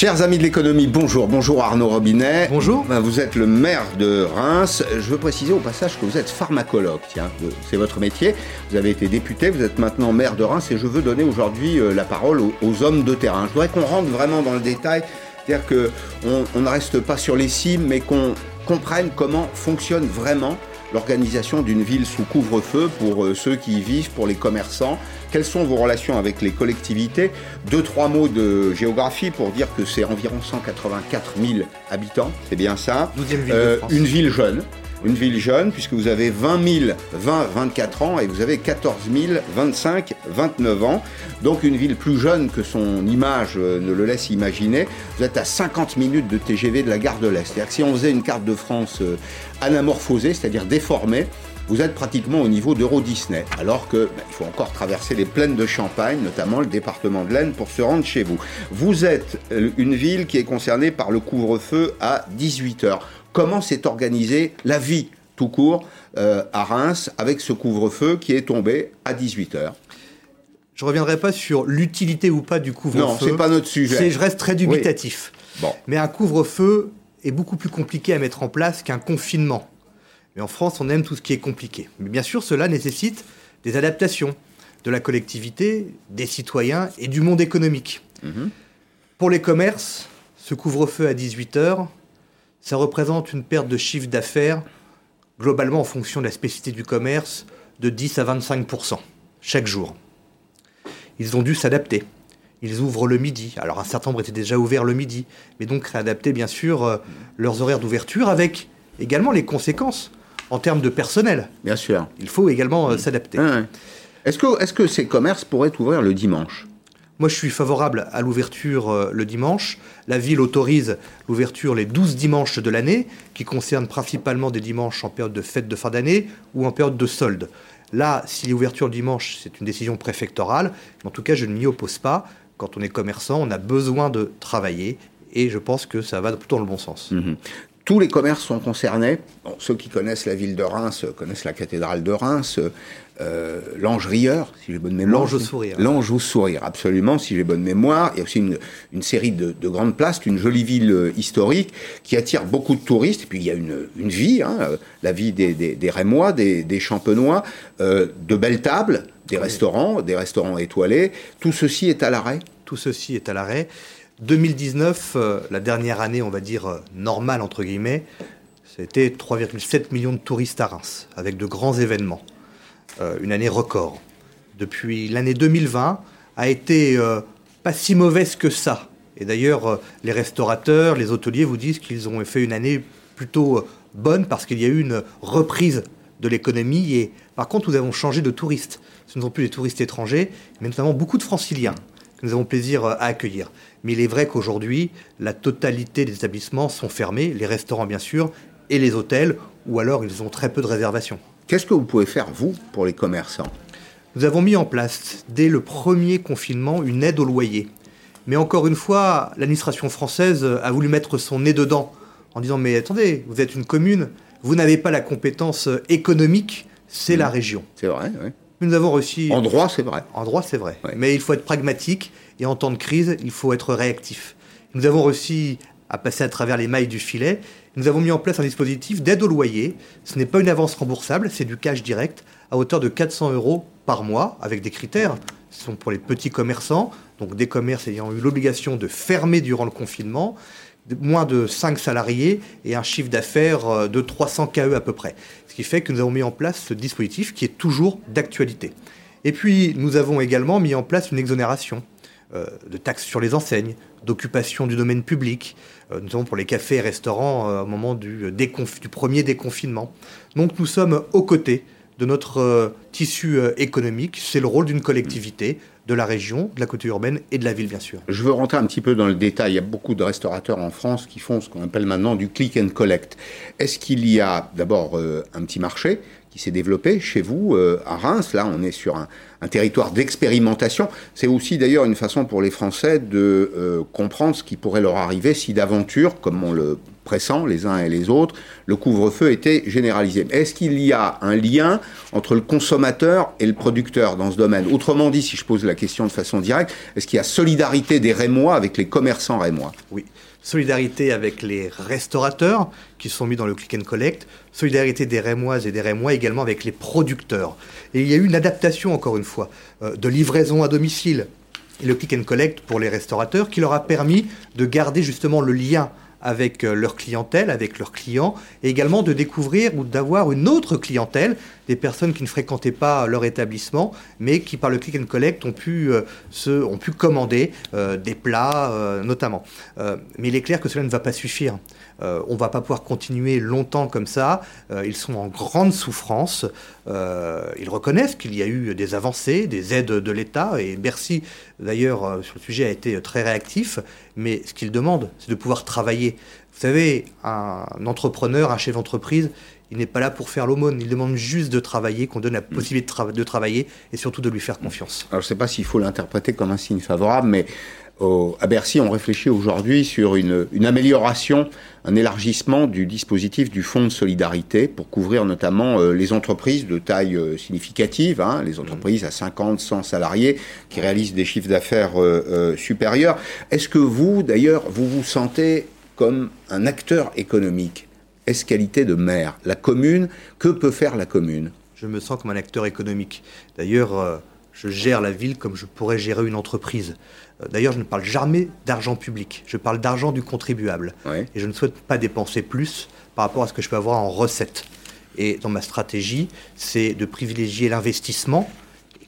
Chers amis de l'économie, bonjour. Bonjour Arnaud Robinet. Bonjour. Ben, vous êtes le maire de Reims. Je veux préciser au passage que vous êtes pharmacologue. Tiens, c'est votre métier. Vous avez été député, vous êtes maintenant maire de Reims et je veux donner aujourd'hui euh, la parole aux, hommes de terrain. Je voudrais qu'on rentre vraiment dans le détail. C'est-à-dire qu'on on ne reste pas sur les cimes, mais qu'on comprenne comment fonctionne vraiment l'organisation d'une ville sous couvre-feu pour euh, ceux qui y vivent, pour les commerçants. Quelles sont vos relations avec les collectivités? Deux, trois mots de géographie pour dire que c'est environ 184 000 habitants, c'est bien ça. Euh, une ville jeune, une ville jeune, puisque vous avez 20 000, 20, 24 ans et vous avez 14 000, 25, 29 ans. Donc une ville plus jeune que son image euh, ne le laisse imaginer. Vous êtes à 50 minutes de TGV de la gare de l'Est. C'est-à-dire que si on faisait une carte de France euh, anamorphosée, c'est-à-dire déformée, vous êtes pratiquement au niveau d'Euro Disney, alors que bah, il faut encore traverser les plaines de Champagne, notamment le département de l'Aisne, pour se rendre chez vous. Vous êtes euh, une ville qui est concernée par le couvre-feu à 18 heures comment s'est organisée la vie tout court euh, à Reims avec ce couvre-feu qui est tombé à 18h. Je ne reviendrai pas sur l'utilité ou pas du couvre-feu. Non, c'est pas notre sujet. Je reste très dubitatif. Bon. Mais un couvre-feu est beaucoup plus compliqué à mettre en place qu'un confinement. Mais en France, on aime tout ce qui est compliqué. Mais bien sûr, cela nécessite des adaptations de la collectivité, des citoyens et du monde économique. Mhm. Pour les commerces, ce couvre-feu à 18h, ça représente une perte de chiffre d'affaires, globalement en fonction de la spécificité du commerce, de 10 à 25% chaque jour. Ils ont dû s'adapter. Ils ouvrent le midi. Alors un certain nombre étaient déjà ouverts le midi, mais donc réadapter bien sûr euh, leurs horaires d'ouverture avec également les conséquences en termes de personnel. Bien sûr. Il faut également euh, s'adapter. Est-ce que, ces commerces pourraient ouvrir le dimanche? Moi, je suis favorable à l'ouverture euh, le dimanche. La ville autorise l'ouverture les 12 dimanches de l'année, qui concernent principalement des dimanches en période de fête de fin d'année ou en période de solde. Là, si l'ouverture le dimanche, c'est une décision préfectorale, en tout cas, je ne m'y oppose pas. Quand on est commerçant, on a besoin de travailler et je pense que ça va plutôt dans le bon sens. Mhm. Tous les commerces sont concernés. ceux qui connaissent la ville de Reims connaissent la cathédrale de Reims, euh, l'ange rieur, si j'ai bonne mémoire. L'ange au sourire. L'ange au sourire, absolument, si j'ai bonne mémoire. Il y a aussi une, série de, grandes places, une jolie ville euh, historique qui attire beaucoup de touristes. Et puis il y a une, vie, hein, euh, la vie des, des, Rémois, des, Champenois, de belles tables, des restaurants, des restaurants étoilés. Tout ceci est à l'arrêt Tout ceci est à l'arrêt. 2019, euh, la dernière année, on va dire, euh, normale, entre guillemets, c'était 3,7 millions de touristes à Reims, avec de grands événements. Euh, une année record. Depuis l'année 2020, a été pas si mauvaise que ça. Et d'ailleurs, les restaurateurs, les hôteliers vous disent qu'ils ont fait une année plutôt bonne parce qu'il y a eu une reprise de l'économie. Et par contre, nous avons changé de touristes. Ce ne sont plus des touristes étrangers, mais notamment beaucoup de franciliens que nous avons plaisir à accueillir. Mais il est vrai qu'aujourd'hui, la totalité des établissements sont fermés, les restaurants bien sûr, et les hôtels, ou alors ils ont très peu de réservations. Qu'est-ce que vous pouvez faire, vous, pour les commerçants? Nous avons mis en place, dès le premier confinement, une aide au loyer. Mais encore une fois, l'administration française a voulu mettre son nez dedans, en disant, mais attendez, vous êtes une commune, vous n'avez pas la compétence économique, c'est la mmh. région. C'est vrai, oui. Nous avons réussi. En droit, c'est vrai. En droit, c'est vrai. Mais il faut être pragmatique et en temps de crise, il faut être réactif. Nous avons réussi à passer à travers les mailles du filet. Nous avons mis en place un dispositif d'aide au loyer. Ce n'est pas une avance remboursable, c'est du cash direct à hauteur de 400 euros par mois avec des critères. Ce sont pour les petits commerçants, donc des commerces ayant eu l'obligation de fermer durant le confinement, moins de 5 salariés et un chiffre d'affaires euh, de 300 KE à peu près. Qui fait que nous avons mis en place ce dispositif qui est toujours d'actualité. Et puis, nous avons également mis en place une exonération euh, de taxes sur les enseignes, d'occupation du domaine public, euh, notamment pour les cafés et restaurants au moment du, du, premier déconfinement. Donc nous sommes aux côtés de notre tissu économique. C'est le rôle d'une collectivité de la région, de la côté urbaine et de la ville, bien sûr. Je veux rentrer un petit peu dans le détail. Il y a beaucoup de restaurateurs en France qui font ce qu'on appelle maintenant du click and collect. Est-ce qu'il y a d'abord euh, un petit marché qui s'est développé chez vous euh, à Reims. Là, on est sur un, territoire d'expérimentation. C'est aussi d'ailleurs une façon pour les Français de euh, comprendre ce qui pourrait leur arriver si d'aventure, comme on le pressent les uns et les autres, le couvre-feu était généralisé. Est-ce qu'il y a un lien entre le consommateur et le producteur dans ce domaine? Autrement dit, si je pose la question de façon directe, est-ce qu'il y a solidarité des Rémois avec les commerçants rémois? Oui solidarité avec les restaurateurs qui sont mis dans le click and collect, solidarité des Rémoises et des Rémois également avec les producteurs. Et il y a eu une adaptation, encore une fois, euh, de livraison à domicile et le click and collect pour les restaurateurs qui leur a permis de garder justement le lien avec euh, leur clientèle, avec leurs clients, et également de découvrir ou d'avoir une autre clientèle, des personnes qui ne fréquentaient pas leur établissement, mais qui par le click and collect ont pu, euh, se, ont pu commander euh, des plats notamment. mais il est clair que cela ne va pas suffire. On ne va pas pouvoir continuer longtemps comme ça. ils sont en grande souffrance. ils reconnaissent qu'il y a eu des avancées, des aides de l'État, et Bercy, d'ailleurs, sur le sujet, a été très réactif. Mais ce qu'ils demandent, c'est de pouvoir travailler. Vous savez, un entrepreneur, un chef d'entreprise, il n'est pas là pour faire l'aumône, il demande juste de travailler, qu'on donne la possibilité de, travailler et surtout de lui faire confiance. Alors je ne sais pas s'il faut l'interpréter comme un signe favorable, mais à Bercy, on réfléchit aujourd'hui sur une, amélioration, un élargissement du dispositif du fonds de solidarité pour couvrir notamment euh, les entreprises de taille euh, significative, hein, les entreprises à 50, 100 salariés qui réalisent des chiffres d'affaires euh, supérieurs. Est-ce que vous, d'ailleurs, vous vous sentez comme un acteur économique Est-ce qualité de maire La commune, que peut faire la commune? Je me sens comme un acteur économique. D'ailleurs, je gère la ville comme je pourrais gérer une entreprise. Euh, d'ailleurs, je ne parle jamais d'argent public, je parle d'argent du contribuable. Et je ne souhaite pas dépenser plus par rapport à ce que je peux avoir en recettes. Et dans ma stratégie, c'est de privilégier l'investissement.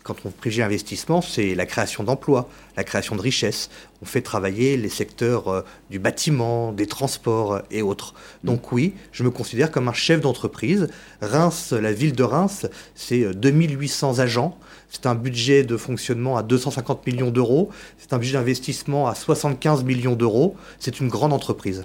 Quand on privilégie l'investissement, c'est la création d'emplois, la création de richesses. On fait travailler les secteurs euh, du bâtiment, des transports euh, et autres. Donc oui, je me considère comme un chef d'entreprise. Reims, la ville de Reims, c'est 2800 agents. C'est un budget de fonctionnement à 250 millions d'euros. C'est un budget d'investissement à 75 millions d'euros. C'est une grande entreprise.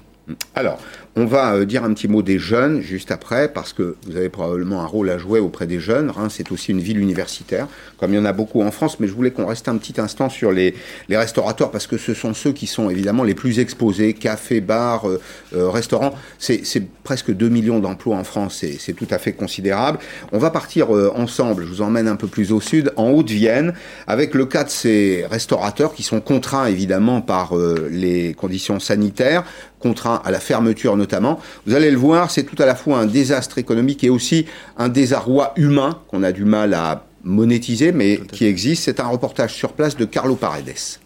Alors, on va euh, dire un petit mot des jeunes juste après, parce que vous avez probablement un rôle à jouer auprès des jeunes. Reims, c'est aussi une ville universitaire, comme il y en a beaucoup en France, mais je voulais qu'on reste un petit instant sur les, restaurateurs, parce que ce sont ceux qui sont évidemment les plus exposés, cafés, bars, euh, euh, restaurants. C'est presque 2 millions d'emplois en France, c'est tout à fait considérable. On va partir ensemble, je vous emmène un peu plus au sud, en Haute-Vienne, avec le cas de ces restaurateurs qui sont contraints évidemment par les conditions sanitaires, contraints à la fermeture notamment. Vous allez le voir, c'est tout à la fois un désastre économique et aussi un désarroi humain qu'on a du mal à monétiser, mais qui existe. C'est un reportage sur place de Carlo Paredes.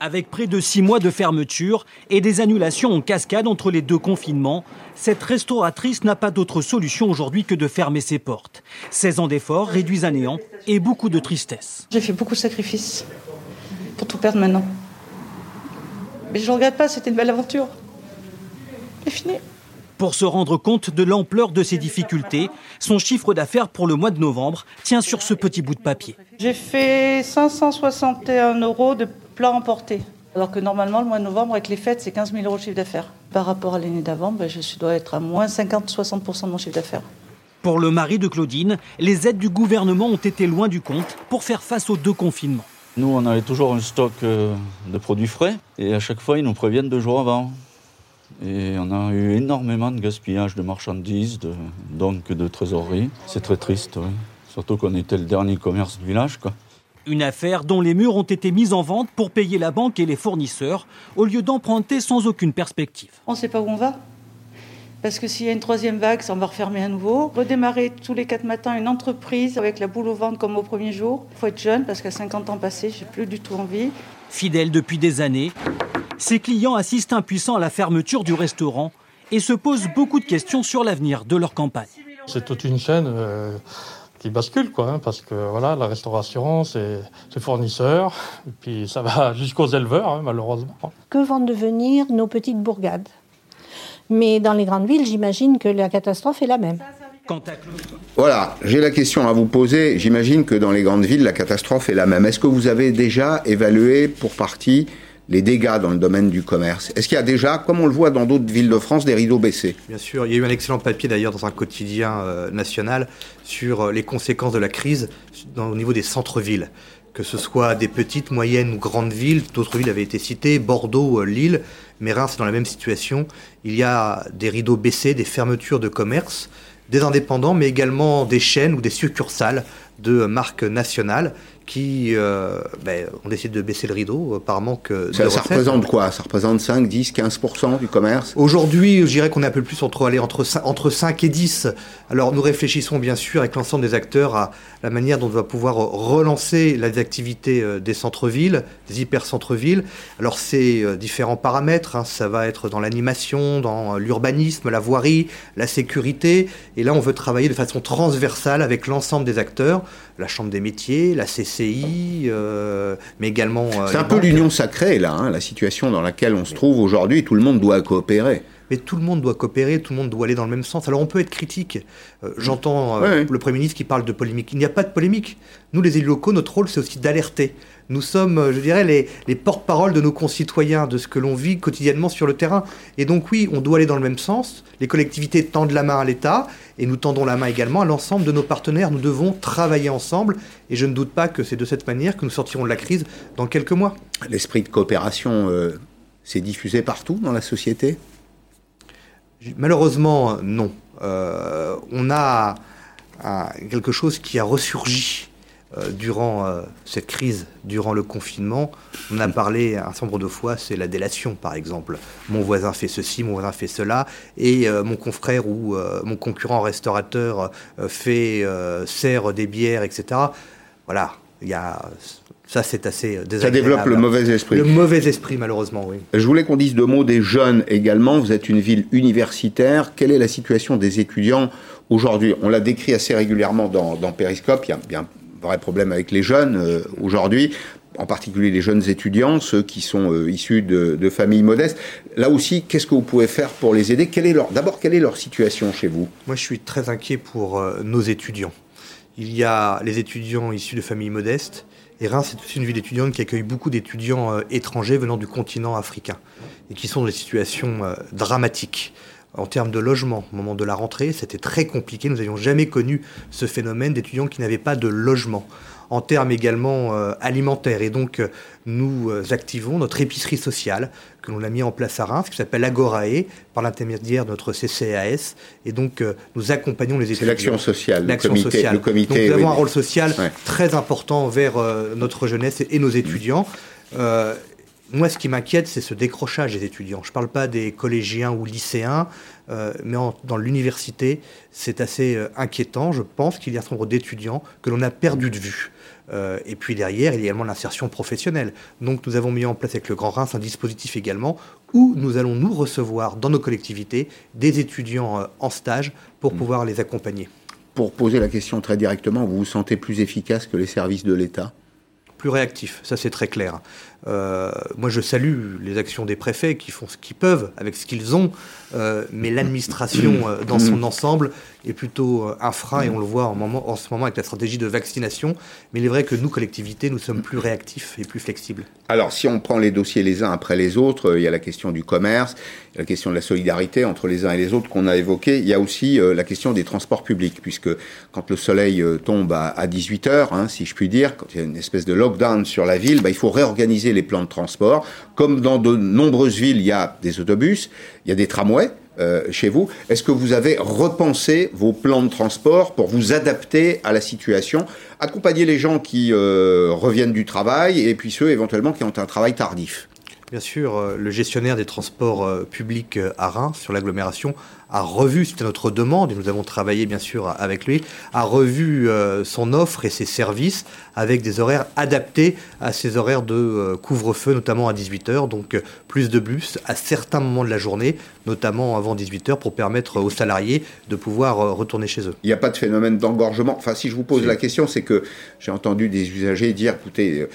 Avec près de six mois de fermeture et des annulations en cascade entre les deux confinements, cette restauratrice n'a pas d'autre solution aujourd'hui que de fermer ses portes. 16 ans d'efforts réduits à néant et beaucoup de tristesse. J'ai fait beaucoup de sacrifices pour tout perdre maintenant. Mais je ne regrette pas, c'était une belle aventure. C'est fini. Pour se rendre compte de l'ampleur de ses difficultés, son chiffre d'affaires pour le mois de novembre tient sur ce petit bout de papier. J'ai fait 561 euros de plats emportés. Alors que normalement, le mois de novembre, avec les fêtes, c'est 15 000 euros de chiffre d'affaires. Par rapport à l'année d'avant, ben, je dois être à moins 50-60% de mon chiffre d'affaires. Pour le mari de Claudine, les aides du gouvernement ont été loin du compte pour faire face aux deux confinements. Nous, on avait toujours un stock euh, de produits frais et à chaque fois, ils nous préviennent deux jours avant. Et on a eu énormément de gaspillage de marchandises, donc de trésorerie. C'est très triste, oui. Surtout qu'on était le dernier commerce du village, quoi. Une affaire dont les murs ont été mis en vente pour payer la banque et les fournisseurs, au lieu d'emprunter sans aucune perspective. On ne sait pas où on va. Parce que s'il y a une troisième vague, ça, on va refermer à nouveau. Redémarrer tous les quatre matins une entreprise avec la boule au ventre comme au premier jour. Il faut être jeune parce qu'à 50 ans passés, j'ai plus du tout envie. Fidèle depuis des années, ses clients assistent impuissants à la fermeture du restaurant et se posent beaucoup de questions sur l'avenir de leur campagne. C'est toute une chaîne euh, qui bascule, quoi, hein, parce que voilà, la restauration, c'est fournisseurs, et puis ça va jusqu'aux éleveurs, hein, malheureusement. Que vont devenir nos petites bourgades? Mais dans les grandes villes, j'imagine que la catastrophe est la même. Voilà, j'ai la question à vous poser. J'imagine que dans les grandes villes, la catastrophe est la même. Est-ce que vous avez déjà évalué pour partie les dégâts dans le domaine du commerce Est-ce qu'il y a déjà, comme on le voit dans d'autres villes de France, des rideaux baissés? Bien sûr, il y a eu un excellent papier d'ailleurs dans un quotidien euh, national sur euh, les conséquences de la crise au niveau des centres-villes. Que ce soit des petites, moyennes ou grandes villes, d'autres villes avaient été citées, Bordeaux, euh, Lille, mais Reims est dans la même situation. Il y a des rideaux baissés, des fermetures de commerce, des indépendants, mais également des chaînes ou des succursales de marques nationales qui euh, ben, ont décidé de baisser le rideau par manque ça, de ça représente quoi? Ça représente 5, 10, 15% du commerce? Aujourd'hui, je dirais qu'on est un peu plus entre, aller entre, entre 5 et 10. Alors nous réfléchissons bien sûr avec l'ensemble des acteurs à la manière dont on va pouvoir relancer les activités euh, des centres-villes, des hyper-centres-villes. Alors c'est euh, différents paramètres, hein. ça va être dans l'animation, dans l'urbanisme, la voirie, la sécurité. Et là, on veut travailler de façon transversale avec l'ensemble des acteurs, la Chambre des métiers, la CC euh, mais également. Euh, c'est un peu l'union sacrée, là, hein, la situation dans laquelle on se trouve aujourd'hui. Tout le monde doit coopérer. Mais tout le monde doit coopérer, tout le monde doit aller dans le même sens. Alors on peut être critique. Euh, j'entends le Premier ministre qui parle de polémique. Il n'y a pas de polémique. Nous, les élus locaux, notre rôle, c'est aussi d'alerter. Nous sommes, je dirais, les, les porte-parole de nos concitoyens, de ce que l'on vit quotidiennement sur le terrain. Et donc oui, on doit aller dans le même sens. Les collectivités tendent la main à l'État et nous tendons la main également à l'ensemble de nos partenaires. Nous devons travailler ensemble et je ne doute pas que c'est de cette manière que nous sortirons de la crise dans quelques mois. L'esprit de coopération euh, s'est diffusé partout dans la société? Malheureusement, non. Euh, on a quelque chose qui a ressurgi euh, durant euh, cette crise, durant le confinement, on a parlé un certain nombre de fois, c'est la délation par exemple. Mon voisin fait ceci, mon voisin fait cela, et euh, mon confrère ou mon concurrent restaurateur fait sert des bières, etc. Voilà, il y a ça, c'est assez désagréable. Ça développe le mauvais esprit. Le mauvais esprit, malheureusement, oui. Je voulais qu'on dise deux mots des jeunes également. Vous êtes une ville universitaire. Quelle est la situation des étudiants aujourd'hui? On l'a décrit assez régulièrement dans, dans Periscope. Il y a bien vrai problème avec les jeunes euh, aujourd'hui en particulier les jeunes étudiants, ceux qui sont euh, issus de, familles modestes. Là aussi, qu'est-ce que vous pouvez faire pour les aider? D'abord, quelle est leur situation chez vous? Moi, je suis très inquiet pour euh, nos étudiants. Il y a les étudiants issus de familles modestes. Et Reims, c'est aussi une ville étudiante qui accueille beaucoup d'étudiants étrangers venant du continent africain et qui sont dans des situations dramatiques en termes de logement. Au moment de la rentrée, c'était très compliqué. Nous n'avions jamais connu ce phénomène d'étudiants qui n'avaient pas de logement. En termes également euh, alimentaires. Et donc, euh, nous euh, activons notre épicerie sociale que l'on a mis en place à Reims, qui s'appelle Agorae, par l'intermédiaire de notre CCAS. Et donc, nous accompagnons les étudiants. C'est l'action sociale, l'action comité, sociale. Le comité, donc, nous avons un rôle social très important vers notre jeunesse et, nos étudiants. Moi, ce qui m'inquiète, c'est ce décrochage des étudiants. Je ne parle pas des collégiens ou lycéens, euh, mais dans l'université, c'est assez euh, inquiétant. Je pense qu'il y a un nombre d'étudiants que l'on a perdu de vue. Euh, et puis derrière, il y a également l'insertion professionnelle. Donc nous avons mis en place avec le Grand Reims un dispositif également où nous allons nous recevoir dans nos collectivités des étudiants en stage pour mmh. pouvoir les accompagner. Pour poser la question très directement, vous vous sentez plus efficace que les services de l'État? Plus réactif, ça c'est très clair. Euh, moi je salue les actions des préfets qui font ce qu'ils peuvent avec ce qu'ils ont, euh, mais l'administration euh, dans son ensemble est plutôt un frein et on le voit en, ce moment avec la stratégie de vaccination. Mais il est vrai que nous, collectivités, nous sommes plus réactifs et plus flexibles. Alors si on prend les dossiers les uns après les autres, il y a la question du commerce, la question de la solidarité entre les uns et les autres qu'on a évoqué. Il y a aussi la question des transports publics, puisque quand le soleil tombe à, 18h, hein, si je puis dire, quand il y a une espèce de lockdown sur la ville, bah, il faut réorganiser les plans de transport. Comme dans de nombreuses villes, il y a des autobus, il y a des tramways. Euh, chez vous. Est-ce que vous avez repensé vos plans de transport pour vous adapter à la situation, accompagner les gens qui euh, reviennent du travail et puis ceux éventuellement qui ont un travail tardif? Bien sûr, euh, le gestionnaire des transports publics à Reims sur l'agglomération a revu, c'était notre demande, et nous avons travaillé bien sûr avec lui, a revu euh, son offre et ses services avec des horaires adaptés à ces horaires de euh, couvre-feu, notamment à 18h, donc euh, plus de bus à certains moments de la journée, notamment avant 18h, pour permettre aux salariés de pouvoir retourner chez eux. Il n'y a pas de phénomène d'engorgement. Enfin, si je vous pose la question, c'est que j'ai entendu des usagers dire, écoutez,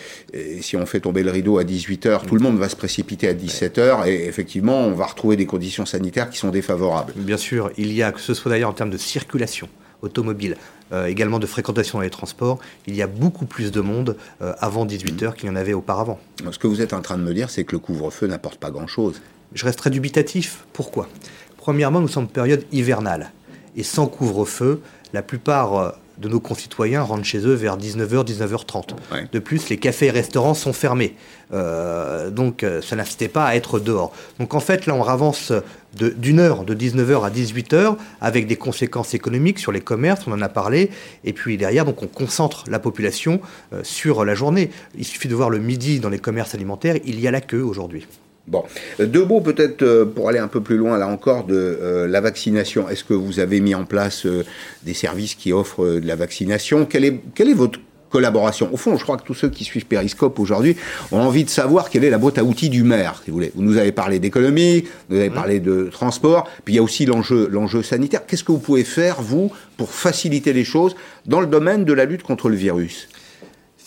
si on fait tomber le rideau à 18h, tout le monde va se précipiter à 17h, et effectivement, on va retrouver des conditions sanitaires qui sont défavorables. Bien sûr, il y a, que ce soit d'ailleurs en termes de circulation automobile, euh, également de fréquentation dans les transports, il y a beaucoup plus de monde euh, avant 18h qu'il y en avait auparavant. Ce que vous êtes en train de me dire, c'est que le couvre-feu n'apporte pas grand-chose. Je reste très dubitatif. Pourquoi? Premièrement, nous sommes en période hivernale. Et sans couvre-feu, la plupart de nos concitoyens rentrent chez eux vers 19h, 19h30. Ouais. De plus, les cafés et restaurants sont fermés. Euh, donc, euh, ça n'incitait pas à être dehors. Donc, en fait, là, on avance d'une heure, de 19h à 18h, avec des conséquences économiques sur les commerces, on en a parlé. Et puis derrière, donc, on concentre la population euh, sur la journée. Il suffit de voir le midi dans les commerces alimentaires, il y a la queue aujourd'hui. Bon, Euh, deux mots peut-être euh, pour aller un peu plus loin là encore de euh, la vaccination. Est-ce que vous avez mis en place euh, des services qui offrent euh, de la vaccination? Quelle est, quelle est votre collaboration? Au fond, je crois que tous ceux qui suivent Periscope aujourd'hui ont envie de savoir quelle est la boîte à outils du maire, si vous voulez. Vous nous avez parlé d'économie, vous avez parlé de transport, puis il y a aussi l'enjeu, l'enjeu sanitaire. Qu'est-ce que vous pouvez faire, vous, pour faciliter les choses dans le domaine de la lutte contre le virus?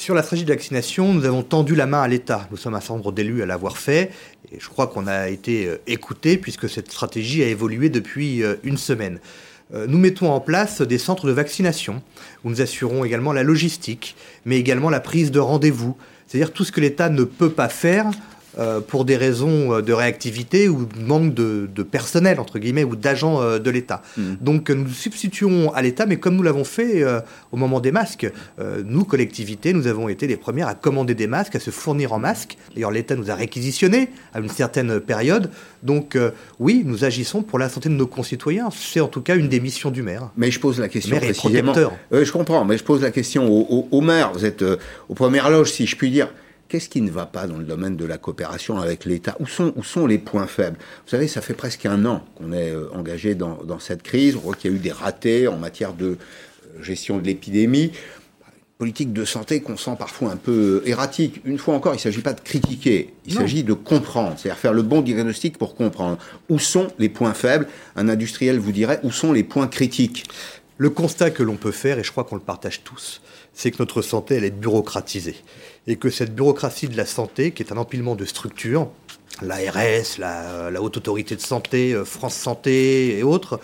Sur la stratégie de vaccination, nous avons tendu la main à l'État. Nous sommes un certain nombre d'élus à l'avoir fait. Et je crois qu'on a été euh, écoutés puisque cette stratégie a évolué depuis euh, une semaine. Euh, Nous mettons en place des centres de vaccination où nous assurons également la logistique, mais également la prise de rendez-vous. C'est-à-dire tout ce que l'État ne peut pas faire pour des raisons euh, de réactivité ou de manque de, de personnel, entre guillemets, ou d'agents euh, de l'État. Donc euh, nous substituons à l'État, mais comme nous l'avons fait euh, au moment des masques, euh, nous, collectivités, nous avons été les premières à commander des masques, à se fournir en masques. D'ailleurs, l'État nous a réquisitionnés à une certaine période. Donc euh, oui, nous agissons pour la santé de nos concitoyens. C'est en tout cas une des missions du maire. Mais je pose la question maire précisément. je comprends, mais je pose la question au, au- au maire. Vous êtes euh, aux premières loges, si je puis dire. Qu'est-ce qui ne va pas dans le domaine de la coopération avec l'État? Où sont, où sont les points faibles? Vous savez, ça fait presque un an qu'on est euh, engagé dans, dans cette crise. On voit qu'il y a eu des ratés en matière de euh, gestion de l'épidémie. Politique de santé qu'on sent parfois un peu euh, erratique. Une fois encore, il ne s'agit pas de critiquer, il s'agit de comprendre, c'est-à-dire faire le bon diagnostic pour comprendre où sont les points faibles? Un industriel vous dirait où sont les points critiques? Le constat que l'on peut faire, et je crois qu'on le partage tous, c'est que notre santé, elle est bureaucratisée. Et que cette bureaucratie de la santé, qui est un empilement de structures, l'ARS, la, la Haute Autorité de Santé, euh, France Santé et autres,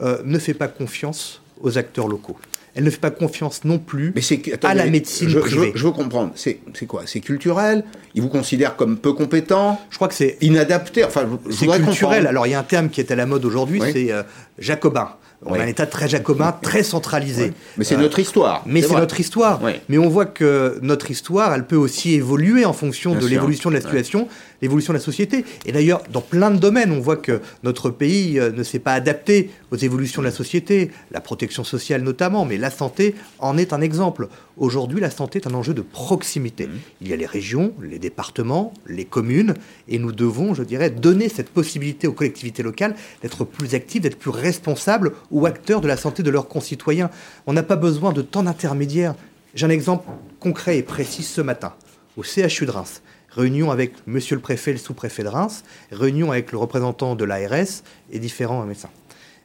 euh, ne fait pas confiance aux acteurs locaux. Elle ne fait pas confiance non plus Mais à la médecine je, privée. Je, je veux comprendre. C'est quoi? C'est culturel? Ils vous considèrent comme peu compétent, Je crois que c'est inadapté. Enfin, C'est culturel. comprendre. Alors, il y a un terme qui est à la mode aujourd'hui, Oui. c'est euh, jacobin. On Oui. a un État très jacobin, très centralisé. Oui. Mais c'est Euh, notre histoire. Mais c'est notre histoire. Oui. Mais on voit que notre histoire, elle peut aussi évoluer en fonction Bien de l'évolution de la situation, l'évolution de la société. Et d'ailleurs, dans plein de domaines, on voit que notre pays euh, ne s'est pas adapté aux évolutions de la société, la protection sociale notamment, mais la santé en est un exemple. Aujourd'hui, la santé est un enjeu de proximité. Mmh. Il y a les régions, les départements, les communes, et nous devons, je dirais, donner cette possibilité aux collectivités locales d'être plus actives, d'être plus responsables ou acteurs de la santé de leurs concitoyens. On n'a pas besoin de tant d'intermédiaires. J'ai un exemple concret et précis ce matin, au CHU de Reims. Réunion avec monsieur le préfet et le sous-préfet de Reims, réunion avec le représentant de l'ARS et différents médecins.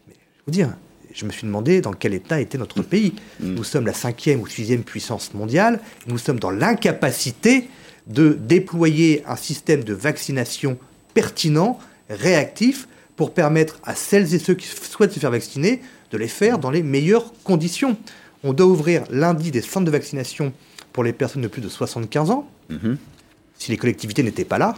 Mais je vous dire, je me suis demandé dans quel état était notre pays. Nous sommes la cinquième ou sixième puissance mondiale. Nous sommes dans l'incapacité de déployer un système de vaccination pertinent, réactif, pour permettre à celles et ceux qui souhaitent se faire vacciner de les faire dans les meilleures conditions. On doit ouvrir lundi des centres de vaccination pour les personnes de plus de 75 ans. Mhm. Si les collectivités n'étaient pas là,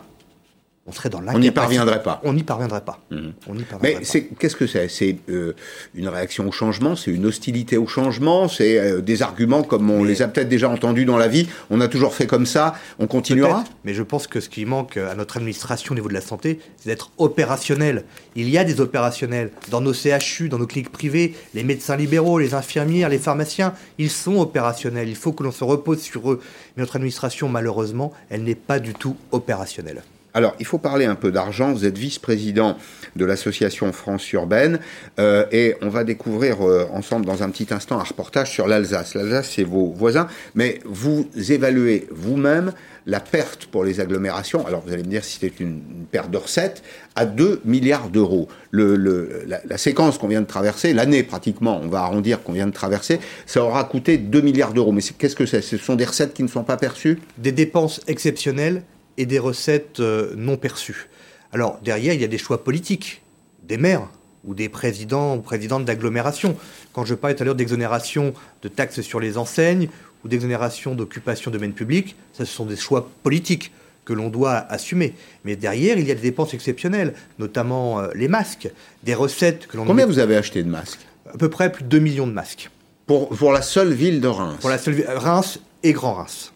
on serait dans On l'incapacité. n'y parviendrait pas. On n'y parviendrait pas. On parviendrait Mais c'est qu'est-ce que c'est? C'est euh, une réaction au changement, c'est une hostilité au changement, c'est euh, des arguments comme on Mais- les a peut-être déjà entendus dans la vie? On a toujours fait comme ça, on continuera? Mais je pense que ce qui manque à notre administration au niveau de la santé, c'est d'être opérationnel. Il y a des opérationnels dans nos CHU, dans nos cliniques privées, les médecins libéraux, les infirmières, les pharmaciens, ils sont opérationnels. Il faut que l'on se repose sur eux. Mais notre administration, malheureusement, elle n'est pas du tout opérationnelle. Alors, il faut parler un peu d'argent. Vous êtes vice-président de l'association France Urbaine euh, et on va découvrir euh, ensemble dans un petit instant un reportage sur l'Alsace. L'Alsace, c'est vos voisins, mais vous évaluez vous-même la perte pour les agglomérations. Alors, vous allez me dire si c'était une, perte de recettes à 2 milliards d'euros. La, séquence qu'on vient de traverser, l'année pratiquement, on va arrondir qu'on vient de traverser, ça aura coûté 2 milliards d'euros. Mais qu'est-ce que c'est? Ce sont des recettes qui ne sont pas perçues? Des dépenses exceptionnelles et des recettes euh, non perçues. Alors, derrière, il y a des choix politiques, des maires, ou des présidents ou présidentes d'agglomération. Quand je parlais tout à l'heure d'exonération de taxes sur les enseignes ou d'exonération d'occupation de domaine public, ça, ce sont des choix politiques que l'on doit assumer. Mais derrière, il y a des dépenses exceptionnelles, notamment euh, les masques, des recettes que l'on... Combien vous avez acheté de masques? À peu près plus de 2 millions de masques. Pour, pour la seule ville de Reims Pour la seule ville- Reims et Grand Reims.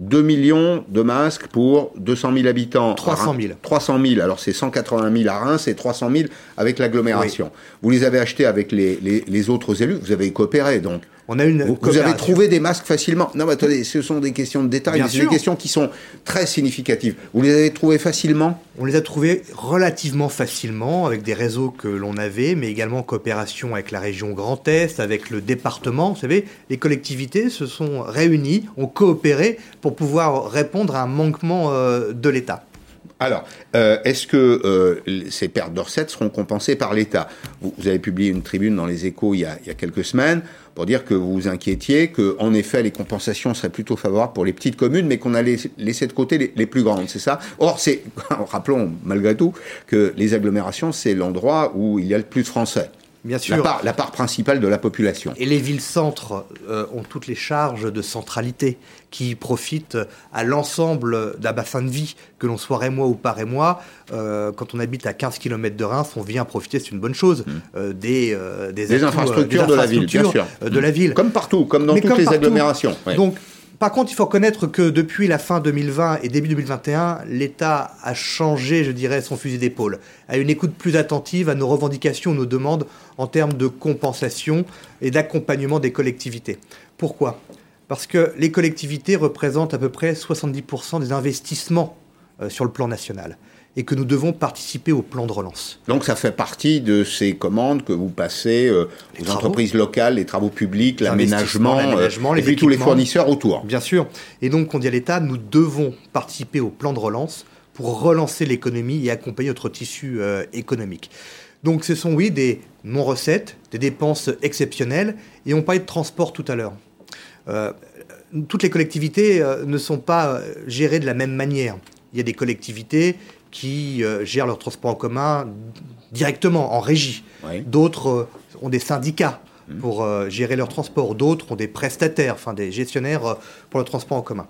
2 millions de masques pour 200 000 habitants. 300 000. 300 000. Alors c'est 180 000 à Reims et 300 000 avec l'agglomération. Vous les avez achetés avec les, les, les autres élus. Vous avez coopéré donc. On a une Vous, vous avez trouvé des masques facilement. Non, mais attendez, ce sont des questions de détail, c'est des questions qui sont très significatives. Vous les avez trouvés facilement? On les a trouvés relativement facilement avec des réseaux que l'on avait, mais également en coopération avec la région Grand Est, avec le département. Vous savez, les collectivités se sont réunies, ont coopéré pour pouvoir répondre à un manquement euh, de l'État. Alors, euh, est-ce que euh, ces pertes de seront compensées par l'État? Vous, avez publié une tribune dans les échos il y, a, il y quelques semaines pour dire que vous vous inquiétiez que, en effet, les compensations seraient plutôt favorables pour les petites communes, mais qu'on allait laisser de côté les, les plus grandes, c'est ça? Or, c'est, rappelons malgré tout que les agglomérations, c'est l'endroit où il y a le plus de Français. Bien La sûr. part, la part principale de la population. Et les villes-centres euh, ont toutes les charges de centralité qui profitent à l'ensemble d'un bassin de vie, que l'on soit rémois ou pas rémois. Euh, quand on habite à 15 km de Reims, on vient profiter, c'est une bonne chose, euh, des, euh, des, Mmh. Des atouts, euh, infrastructures des de la ville, bien sûr. euh, de la ville. Comme partout, comme dans Mais toutes comme les partout. agglomérations. Ouais. Donc, par contre, il faut reconnaître que depuis la fin 2020 et début 2021, l'État a changé, je dirais, son fusil d'épaule, a une écoute plus attentive à nos revendications, nos demandes en termes de compensation et d'accompagnement des collectivités. Pourquoi? Parce que les collectivités représentent à peu près 70% des investissements euh, sur le plan national et que nous devons participer au plan de relance. Donc ça fait partie de ces commandes que vous passez euh, aux travaux. entreprises locales, les travaux publics, l'aménagement, euh, et les puis tous les fournisseurs autour. Bien sûr. Et donc, on dit à l'État, nous devons participer au plan de relance pour relancer l'économie et accompagner notre tissu euh, économique. Donc, ce sont, oui, des non-recettes, des dépenses exceptionnelles. Et on parlait de transport tout à l'heure. Euh, toutes les collectivités euh, ne sont pas euh, gérées de la même manière. Il y a des collectivités qui euh, gèrent leur transport en commun directement, en régie. Oui. D'autres euh, ont des syndicats pour euh, gérer leur transport. D'autres ont des prestataires, enfin des gestionnaires pour le transport en commun.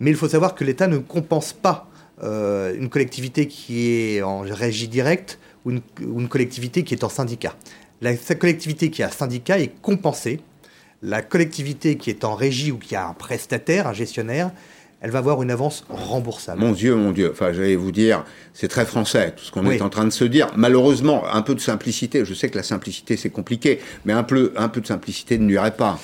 Mais il faut savoir que l'État ne compense pas une collectivité qui est en régie directe ou une, ou une collectivité qui est en syndicat. La collectivité qui a syndicat est compensée. La collectivité qui est en régie ou qui a un prestataire, un gestionnaire, elle va avoir une avance remboursable. Mon Dieu, mon Dieu. Enfin, j'allais vous dire, c'est très français, tout ce qu'on Oui. est en train de se dire. Malheureusement, un peu de simplicité. Je sais que la simplicité, c'est compliqué, mais un peu, un peu de simplicité ne nuirait pas.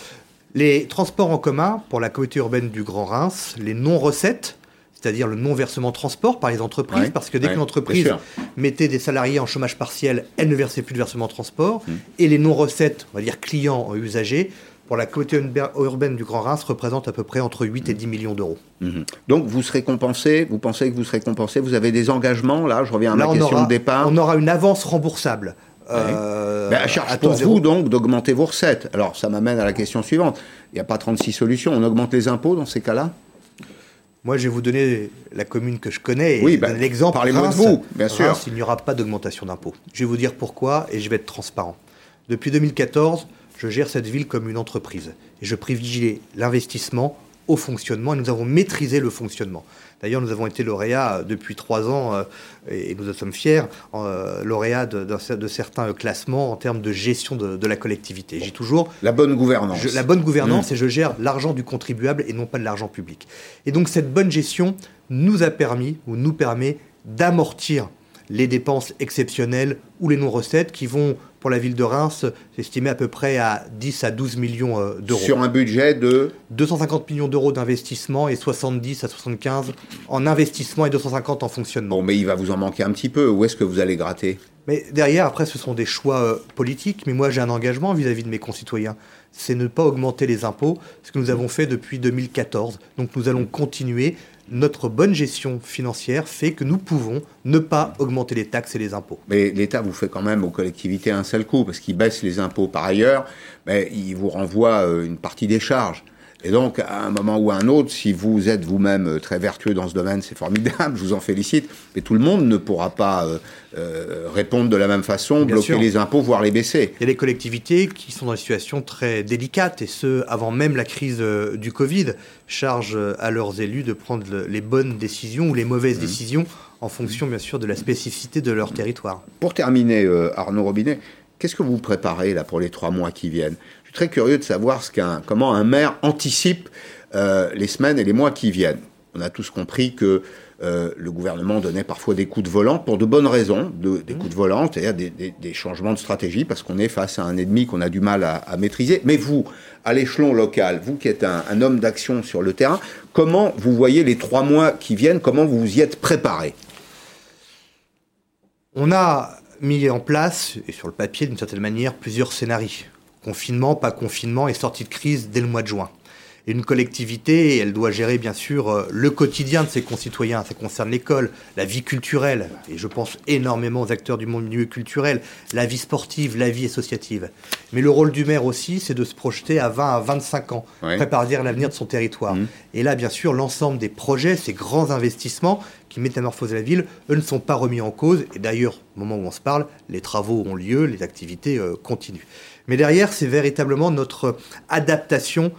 Les transports en commun pour la communauté urbaine du Grand Reims, les non-recettes, c'est-à-dire le non-versement transport par les entreprises, Ouais, parce que dès ouais, qu'une entreprise mettait des salariés en chômage partiel, elle ne versait plus de versement transport, Mmh. et les non-recettes, on va dire clients ou usagers, pour la communauté urba- urbaine du Grand Reims, représentent à peu près entre 8 et 10 millions d'euros. Mhm. Donc, vous serez compensé. Vous pensez que vous serez compensé Vous avez des engagements là Je reviens à Là, ma on question aura, de départ. on aura une avance remboursable. euh, Ben, à charge à taux pour zéro. vous donc d'augmenter vos recettes. Alors ça m'amène à la question suivante. Il n'y a pas 36 solutions. On augmente les impôts dans ces cas-là? Moi, je vais vous donner la commune que je connais et Oui, bah, l'exemple. parlez-moi de vous, bien sûr. Reims, il n'y aura pas d'augmentation d'impôts. Je vais vous dire pourquoi et je vais être transparent. Depuis 2014, je gère cette ville comme une entreprise et je privilégie l'investissement au fonctionnement et nous avons maîtrisé le fonctionnement. D'ailleurs, nous avons été lauréats euh, depuis trois ans euh, et nous en sommes fiers, euh, lauréats de, certains classements en termes de gestion de, de la collectivité. J'ai toujours La bonne gouvernance. je- la bonne gouvernance, Mmh. et je gère l'argent du contribuable et non pas de l'argent public. Et donc cette bonne gestion nous a permis, ou nous permet, d'amortir les dépenses exceptionnelles ou les non-recettes qui vont, pour la ville de Reims, s'estimer à peu près à 10 à 12 millions euh, d'euros. Sur un budget de 250 millions d'euros d'investissement et 70 à 75 en investissement et 250 en fonctionnement. Bon, mais il va vous en manquer un petit peu. Où est-ce que vous allez gratter? Mais derrière, après, ce sont des choix euh, politiques. Mais moi, j'ai un engagement vis-à-vis de mes concitoyens. C'est ne pas augmenter les impôts, ce que nous avons fait depuis 2014. Donc, nous allons continuer. Notre bonne gestion financière fait que nous pouvons ne pas augmenter les taxes et les impôts. Mais l'État vous fait quand même aux collectivités un seul coup, parce qu'il baisse les impôts par ailleurs, mais il vous renvoie euh, une partie des charges. Et donc, à un moment ou à un autre, si vous êtes vous-même euh, très vertueux dans ce domaine, c'est formidable, je vous en félicite, mais tout le monde ne pourra pas euh, euh, répondre de la même façon, Bien bloquer sûr. les impôts, voire les baisser. Il y a des collectivités qui sont dans une situation très délicate, et ce, avant même la crise euh, du Covid, charge euh, à leurs élus de prendre le- les bonnes décisions ou les mauvaises décisions en fonction, bien sûr, de la spécificité de leur territoire. Pour terminer, euh, Arnaud Robinet, qu'est-ce que vous préparez là pour les trois mois qui viennent? Très curieux de savoir ce qu'un, comment un maire anticipe euh, les semaines et les mois qui viennent. On a tous compris que euh, le gouvernement donnait parfois des coups de volant pour de bonnes raisons, de- des coups de volant, c'est-à-dire des, des- des changements de stratégie parce qu'on est face à un ennemi qu'on a du mal à, à maîtriser. Mais vous, à l'échelon local, vous qui êtes un, un homme d'action sur le terrain, comment vous voyez les trois mois qui viennent Comment vous vous y êtes préparé? On a mis en place, et sur le papier d'une certaine manière, plusieurs scénarios. Confinement, pas confinement et sortie de crise dès le mois de juin. Et une collectivité, elle doit gérer bien sûr euh, le quotidien de ses concitoyens. Ça concerne l'école, la vie culturelle, et je pense énormément aux acteurs du monde milieu culturel, la vie sportive, la vie associative. Mais le rôle du maire aussi, c'est de se projeter à 20 à 25 ans, Ouais. préparer l'avenir de son territoire. Et là, bien sûr, l'ensemble des projets, ces grands investissements qui métamorphosent la ville, eux ne sont pas remis en cause. Et d'ailleurs, au moment où on se parle, les travaux ont lieu, les activités euh, continuent. Mais derrière, c'est véritablement notre adaptation,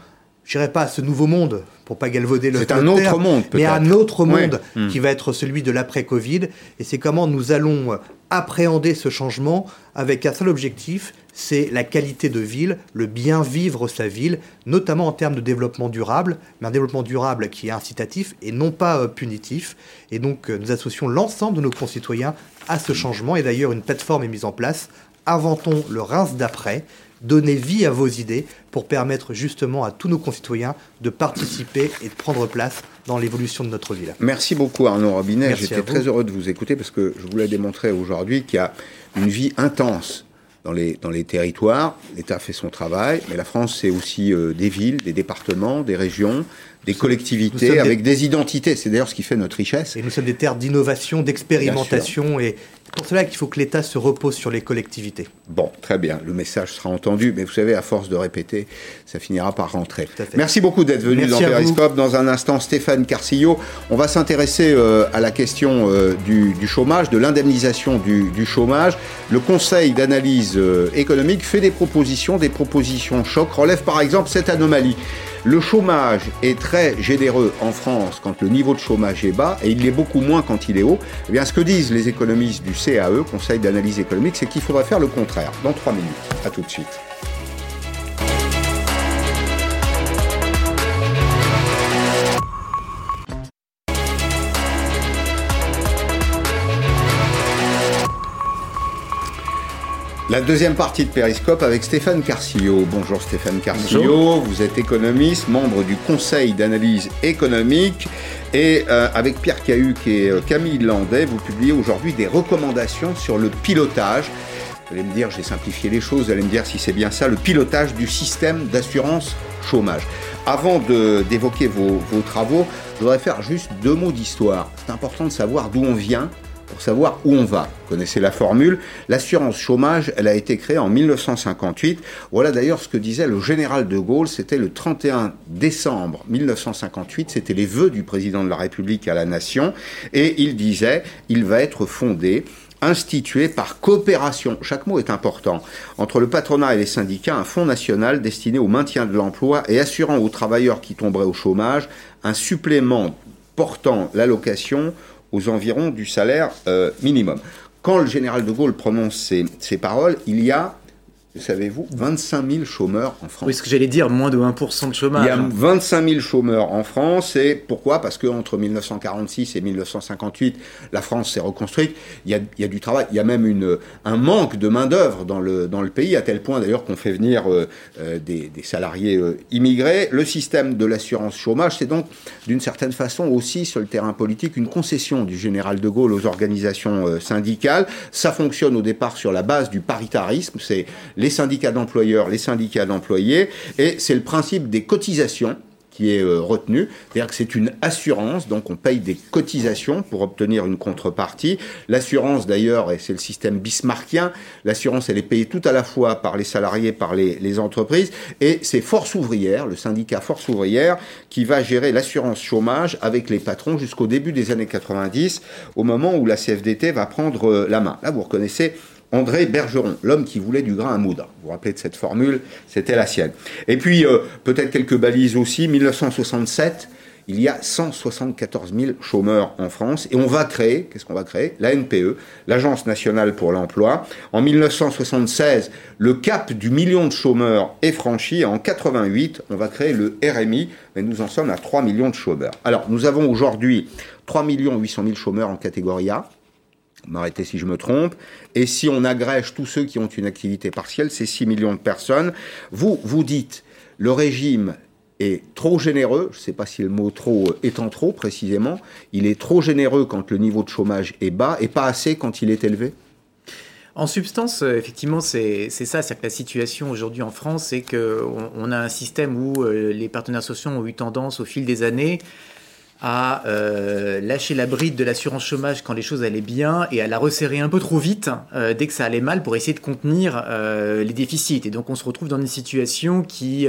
je dirais pas à ce nouveau monde, pour pas galvauder le C'est un autre terme, monde, mais un autre monde Mm. qui va être celui de l'après-Covid. Et c'est comment nous allons appréhender ce changement avec un seul objectif, c'est la qualité de ville, le bien vivre sa ville, notamment en termes de développement durable, mais un développement durable qui est incitatif et non pas euh, punitif. Et donc euh, nous associons l'ensemble de nos concitoyens à ce changement. Et d'ailleurs, une plateforme est mise en place. Inventons le Reims d'après. Donnez vie à vos idées pour permettre justement à tous nos concitoyens de participer et de prendre place dans l'évolution de notre ville. Merci beaucoup Arnaud Robinet. J'étais très heureux de vous écouter parce que je voulais démontrer aujourd'hui qu'il y a une vie intense dans les, dans les territoires. L'État fait son travail, mais la France, c'est aussi euh, des villes, des départements, des régions, des nous collectivités sommes des- avec des identités. C'est d'ailleurs ce qui fait notre richesse. Et nous sommes des terres d'innovation, d'expérimentation, et pour cela qu'il faut que l'État se repose sur les collectivités. Bon, très bien, le message sera entendu, mais vous savez, à force de répéter, ça finira par rentrer. Merci beaucoup d'être venu Merci dans. Périscope. Dans un instant, Stéphane Carcillo, on va s'intéresser euh, à la question euh, du, du chômage, de l'indemnisation du, du chômage. Le Conseil d'analyse euh, économique fait des propositions, des propositions choc, relève par exemple cette anomalie. Le chômage est très généreux en France quand le niveau de chômage est bas et il l'est beaucoup moins quand il est haut. Eh bien, ce que disent les économistes du CAE, Conseil d'analyse économique, c'est qu'il faudrait faire le contraire. Dans trois minutes. À tout de suite. La deuxième partie de Périscope avec Stéphane Carcillo. Bonjour Stéphane Carcillo, vous êtes économiste, membre du Conseil d'analyse économique. Et euh, avec Pierre Cahuc et euh, Camille Landais, vous publiez aujourd'hui des recommandations sur le pilotage. Vous allez me dire, j'ai simplifié les choses, vous allez me dire si c'est bien ça, le pilotage du système d'assurance chômage. Avant d'évoquer vos, vos travaux, je voudrais faire juste deux mots d'histoire. C'est important de savoir d'où on vient pour savoir où on va. Vous connaissez la formule. L'assurance chômage, elle a été créée en 1958. Voilà d'ailleurs ce que disait le général de Gaulle. C'était le 31 décembre 1958. C'était les vœux du président de la République à la nation. Et il disait, il va être fondé institué par coopération, chaque mot est important, entre le patronat et les syndicats, un fonds national destiné au maintien de l'emploi et assurant aux travailleurs qui tomberaient au chômage un supplément portant l'allocation aux environs du salaire euh, minimum. Quand le général de Gaulle prononce ces, ces paroles, il y a, savez-vous, 25 000 chômeurs en France. Oui, ce que j'allais dire, moins de 1% de Il chômage. y a 25 000 chômeurs en France. Et pourquoi? Parce qu'entre 1946 et 1958, la France s'est reconstruite. Il y, a, il y a du travail. Il y a même une, un manque de main-d'œuvre dans le, dans le pays, à tel point d'ailleurs qu'on fait venir euh, euh, des, des salariés euh, immigrés. Le système de l'assurance chômage, c'est donc d'une certaine façon aussi sur le terrain politique une concession du général de Gaulle aux organisations syndicales. Ça fonctionne au départ sur la base du paritarisme. C'est les syndicats d'employeurs, les syndicats d'employés. Et c'est le principe des cotisations qui est euh, retenu. C'est-à-dire que c'est une assurance, donc on paye des cotisations pour obtenir une contrepartie. L'assurance d'ailleurs, et c'est le système bismarckien, l'assurance elle est payée tout à la fois par les salariés, par les, les entreprises, et c'est Force ouvrière, le syndicat Force ouvrière, qui va gérer l'assurance chômage avec les patrons jusqu'au début des années 90, au moment où la CFDT va prendre euh, la main. Là, vous reconnaissez André Bergeron, l'homme qui voulait du grain à moudre. Vous vous rappelez de cette formule C'était la sienne. Et puis, euh, peut-être quelques balises aussi. 1967, il y a 174 000 chômeurs en France et on va créer, qu'est-ce qu'on va créer? La NPE, l'Agence nationale pour l'emploi. En 1976, le cap du million de chômeurs est franchi. En 88, on va créer le RMI, mais nous en sommes à 3 millions de chômeurs. Alors, nous avons aujourd'hui 3 800 000 chômeurs en catégorie A m'arrêtez si je me trompe. Et si on agrège tous ceux qui ont une activité partielle, c'est 6 millions de personnes. Vous, vous dites, le régime est trop généreux, je ne sais pas si le mot trop étant trop précisément, il est trop généreux quand le niveau de chômage est bas et pas assez quand il est élevé en substance, euh, effectivement, c'est ça. C'est que la situation aujourd'hui en France, c'est qu'on on a un système où euh, les partenaires sociaux ont eu tendance au fil des années à euh, lâcher la bride de l'assurance chômage quand les choses allaient bien et à la resserrer un peu trop vite euh, dès que ça allait mal pour essayer de contenir euh, les déficits. Et donc on se retrouve dans une situation qui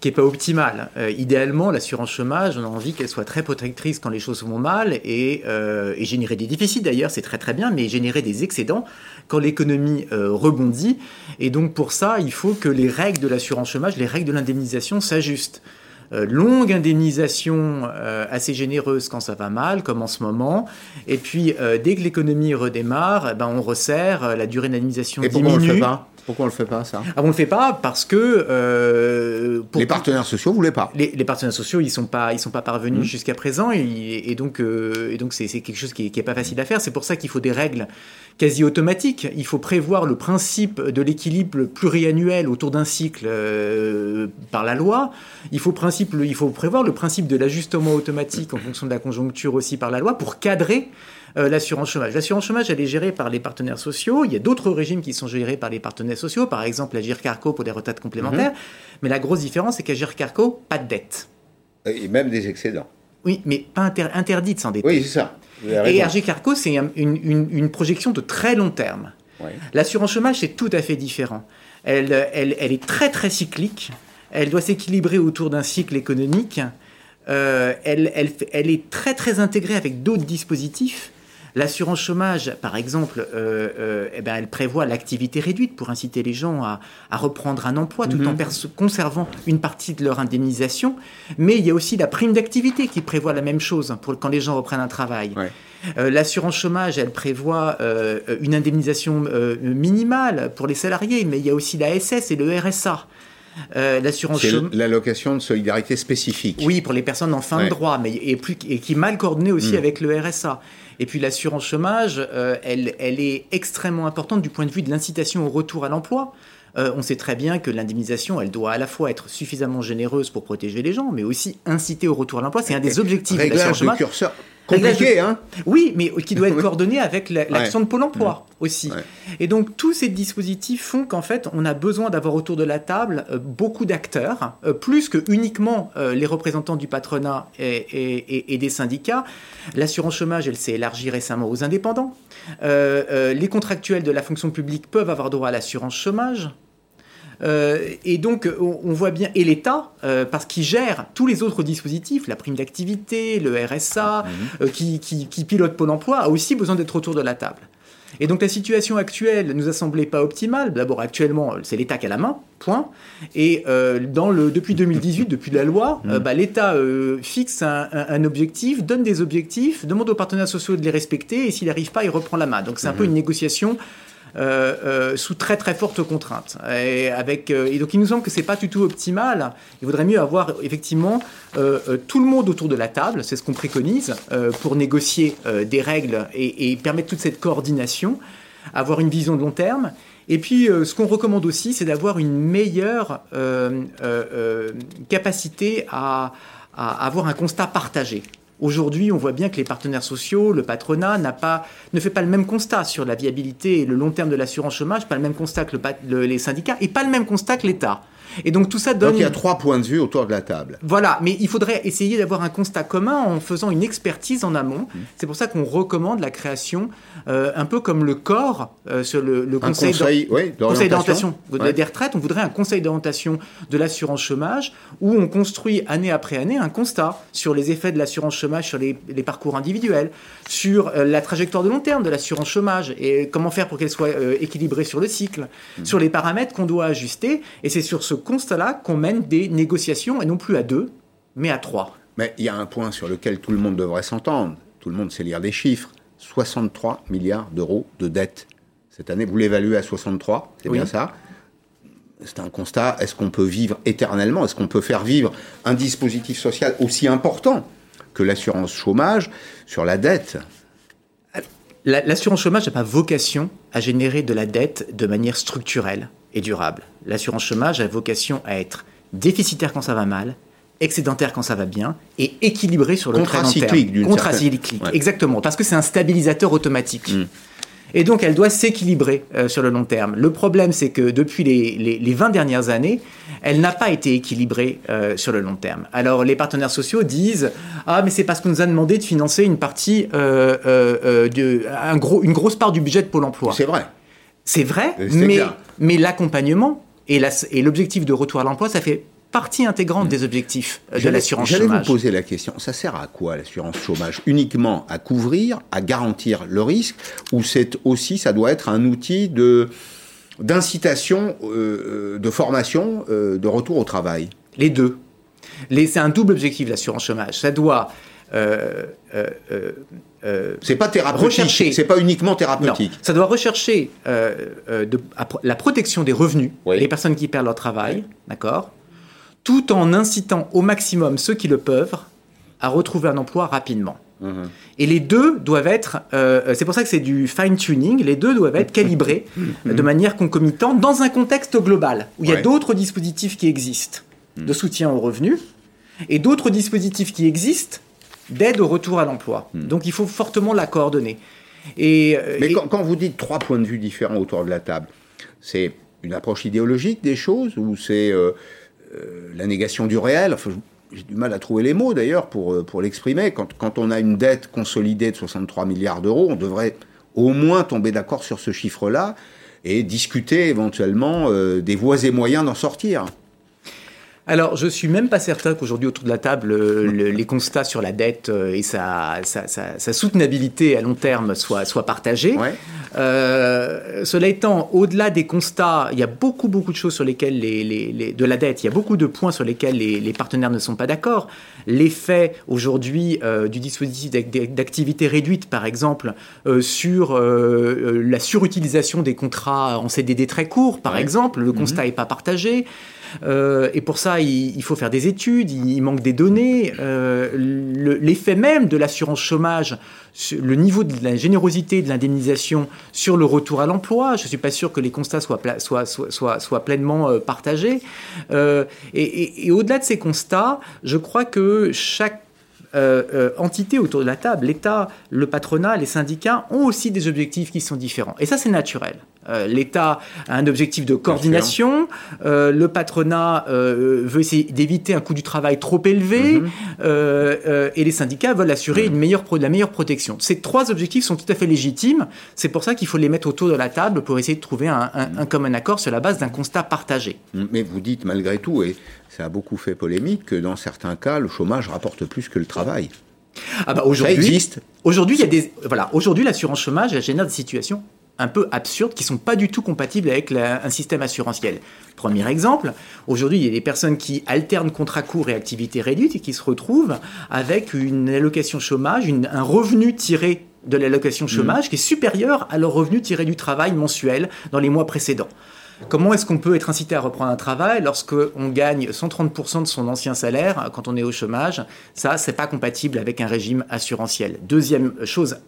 qui est pas optimale. idéalement, l'assurance chômage, on a envie qu'elle soit très protectrice quand les choses vont mal et, et générer des déficits d'ailleurs, c'est très très bien, mais générer des excédents quand l'économie rebondit. Et donc pour ça, il faut que les règles de l'assurance chômage, les règles de l'indemnisation s'ajustent. Euh, longue indemnisation euh, assez généreuse quand ça va mal, comme en ce moment. Et puis, euh, dès que l'économie redémarre, eh ben, on resserre, la durée d'indemnisation diminue. On le fait pas? Pourquoi on le fait pas ça? Ah, On le fait pas parce que pour les partenaires sociaux voulaient pas. Les, partenaires sociaux ils sont pas ils sont pas parvenus mmh. jusqu'à présent et, donc et donc c'est quelque chose qui est, qui est, pas facile à faire. C'est pour ça qu'il faut des règles quasi automatique. Il faut prévoir le principe de l'équilibre pluriannuel autour d'un cycle euh, par la loi. Il faut, principe, il faut prévoir le principe de l'ajustement automatique en fonction de la conjoncture aussi par la loi pour cadrer euh, l'assurance chômage. L'assurance chômage, elle est gérée par les partenaires sociaux. Il y a d'autres régimes qui sont gérés par les partenaires sociaux, par exemple la GIRCARCO pour des retraites complémentaires. Mhm. Mais la grosse différence, c'est qu'à GIRCARCO, pas de dette. Et même des excédents. Oui, mais pas interdit de s'endetter. Oui, c'est ça. Et RG Carco, c'est une, projection de très long terme. L'assurance chômage, c'est tout à fait différent. Elle, elle, elle, est très très cyclique. Elle doit s'équilibrer autour d'un cycle économique. Euh, elle, elle, elle, est très très intégrée avec d'autres dispositifs. L'assurance chômage, par exemple, euh, euh, eh ben, elle prévoit l'activité réduite pour inciter les gens à, reprendre un emploi tout en mhm. conservant une partie de leur indemnisation. Mais il y a aussi la prime d'activité qui prévoit la même chose pour quand les gens reprennent un travail. Euh, l'assurance chômage, elle prévoit une indemnisation minimale pour les salariés, mais il y a aussi la SS et le RSA. l'assurance C'est l'allocation de solidarité spécifique. Oui, pour les personnes en fin de droit, mais et, plus, et qui est mal coordonnée aussi mm. avec le RSA. Et puis l'assurance chômage, euh, elle, elle est extrêmement importante du point de vue de l'incitation au retour à l'emploi. Euh, on sait très bien que l'indemnisation, elle doit à la fois être suffisamment généreuse pour protéger les gens, mais aussi inciter au retour à l'emploi. C'est un des objectifs de l'assurance chômage. curseur compliqué, hein Oui, mais qui doit être coordonné avec l'action de Pôle Emploi aussi. Et donc tous ces dispositifs font qu'en fait, on a besoin d'avoir autour de la table euh, beaucoup d'acteurs, euh, plus que uniquement les représentants du patronat et, et des syndicats. L'assurance chômage, elle s'est élargie récemment aux indépendants. les contractuels de la fonction publique peuvent avoir droit à l'assurance chômage. Euh, et donc, on, voit bien, et l'État, euh, parce qu'il gère tous les autres dispositifs, la prime d'activité, le RSA, mhm. euh, qui, qui, pilote Pôle emploi, a aussi besoin d'être autour de la table. Et donc la situation actuelle nous a semblé pas optimale. D'abord, actuellement, c'est l'État qui a la main, point. Et dans le, depuis 2018, depuis la loi, mhm. bah, l'État fixe un, un, objectif, donne des objectifs, demande aux partenaires sociaux de les respecter, et s'il n'arrive pas, il reprend la main. Donc c'est un peu mhm. une négociation sous très très fortes contraintes. Et, avec, euh, et donc il nous semble que c'est pas du tout optimal. Il vaudrait mieux avoir effectivement tout le monde autour de la table, c'est ce qu'on préconise, pour négocier des règles et, et, permettre toute cette coordination, avoir une vision de long terme. Et puis, ce qu'on recommande aussi, c'est d'avoir une meilleure capacité à, avoir un constat partagé. Aujourd'hui, on voit bien que les partenaires sociaux, le patronat, ne fait pas le même constat sur la viabilité et le long terme de l'assurance chômage, pas le même constat que les syndicats et pas le même constat que l'État. Et donc tout ça donne. Donc il y a trois points de vue autour de la table. Voilà, mais il faudrait essayer d'avoir un constat commun en faisant une expertise en amont. Mmh. C'est pour ça qu'on recommande la création, euh, un peu comme le corps euh, sur le, le conseil, conseil, d'orientation des retraites. On voudrait un conseil d'orientation de l'assurance chômage où on construit année après année un constat sur les effets de l'assurance chômage sur les, les, parcours individuels, sur euh, la trajectoire de long terme de l'assurance chômage et comment faire pour qu'elle soit équilibrée sur le cycle, mmh. sur les paramètres qu'on doit ajuster. Et c'est sur ce constat-là qu'on mène des négociations, et non plus à deux, mais à trois. Mais il y a un point sur lequel tout le monde devrait s'entendre. Tout le monde sait lire des chiffres. 63 milliards d'euros de dette. Cette année, vous l'évaluez à 63, c'est bien ça? C'est un constat. Est-ce qu'on peut vivre éternellement? Est-ce qu'on peut faire vivre un dispositif social aussi important que l'assurance chômage sur la dette? L'assurance chômage n'a pas vocation à générer de la dette de manière structurelle et durable. L'assurance chômage a vocation à être déficitaire quand ça va mal, excédentaire quand ça va bien et équilibré sur le très long terme. Contracyclique, exactement, parce que c'est un stabilisateur automatique. Mm. Et donc, elle doit s'équilibrer euh, sur le long terme. Le problème, c'est que depuis les, les, 20 dernières années, elle n'a pas été équilibrée euh, sur le long terme. Alors, les partenaires sociaux disent Ah, mais c'est parce qu'on nous a demandé de financer une partie, euh, de, un gros, une grosse part du budget de Pôle emploi. C'est vrai. C'est vrai, mais, mais l'accompagnement et l'objectif de retour à l'emploi, ça fait partie intégrante des objectifs de l'assurance chômage. J'allais vous poser la question, ça sert à quoi l'assurance chômage? Uniquement à couvrir, à garantir le risque, ou c'est aussi, ça doit être un outil de d'incitation, euh, de formation, euh, de retour au travail? Les deux. C'est un double objectif l'assurance chômage. Ça doit euh, euh, c'est pas thérapeutique. C'est pas uniquement thérapeutique. ça doit rechercher euh, euh, la protection des revenus, les personnes qui perdent leur travail, d'accord, tout en incitant au maximum ceux qui le peuvent à retrouver un emploi rapidement. Mhm. Et les deux doivent être, c'est pour ça que c'est du fine tuning. Les deux doivent être calibrés de manière concomitante dans un contexte global où il y a d'autres dispositifs qui existent de soutien aux revenus et d'autres dispositifs qui existent d'aide au retour à l'emploi. Hmm. Donc il faut fortement la coordonner. Et, euh, Mais Quand, vous dites trois points de vue différents autour de la table, c'est une approche idéologique des choses ou c'est euh, euh, la négation du réel? J'ai du mal à trouver les mots d'ailleurs pour, pour l'exprimer. Quand, quand, on a une dette consolidée de 63 milliards d'euros, on devrait au moins tomber d'accord sur ce chiffre-là et discuter éventuellement des voies et moyens d'en sortir. Alors, je suis même pas certain qu'aujourd'hui, autour de la table, euh, les constats sur la dette euh, et sa, soutenabilité à long terme soient, soient partagés. Euh, cela étant, au-delà des constats, il y a beaucoup, beaucoup de choses sur lesquelles les, de la dette, il y a beaucoup de points sur lesquels les, partenaires ne sont pas d'accord. L'effet aujourd'hui du dispositif d'activité réduite, par exemple, sur la surutilisation des contrats en CDD très courts, par exemple, le constat n'est pas partagé. Euh, et pour ça, il, faut faire des études, il, manque des données. Euh, l'effet même de l'assurance chômage, le niveau de la générosité de l'indemnisation sur le retour à l'emploi, je ne suis pas sûr que les constats soient, pleinement euh, partagés. et, et au-delà de ces constats, je crois que chaque entité autour de la table, l'État, le patronat, les syndicats, ont aussi des objectifs qui sont différents. Et ça, c'est naturel. Euh, L'État a un objectif de coordination, euh, le patronat euh, veut essayer d'éviter un coût du travail trop élevé, mhm. et les syndicats veulent assurer une meilleure la meilleure protection. Ces trois objectifs sont tout à fait légitimes, c'est pour ça qu'il faut les mettre autour de la table pour essayer de trouver un, un commun accord sur la base d'un constat partagé. Mais vous dites malgré tout, et ça a beaucoup fait polémique, que dans certains cas, le chômage rapporte plus que le travail. Ah bah aujourd'hui. Aujourd'hui, il y a des voilà. Aujourd'hui, l'assurance chômage génère des situations un peu absurdes qui sont pas du tout compatibles avec un système assurantiel. Premier exemple, aujourd'hui, il y a des personnes qui alternent contrat court et activité réduite et qui se retrouvent avec une allocation chômage, un revenu tiré de l'allocation chômage mmh. qui est supérieur à leur revenu tiré du travail mensuel dans les mois précédents. Comment est-ce qu'on peut être incité à reprendre un travail lorsque on gagne 130% de son ancien salaire quand on est au chômage? Ça, c'est pas compatible avec un régime assurantiel. Deuxième chose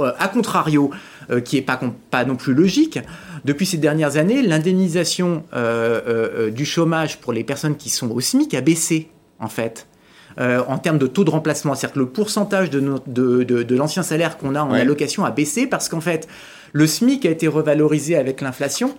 euh, a contrario, euh, qui n'est pas, pas non plus logique, depuis ces dernières années, l'indemnisation euh, du chômage pour les personnes qui sont au SMIC a baissé, en fait. en termes de taux de remplacement. C'est-à-dire que le pourcentage de, de, de, l'ancien salaire qu'on a en allocation a baissé parce qu'en fait, le SMIC a été revalorisé avec l'inflation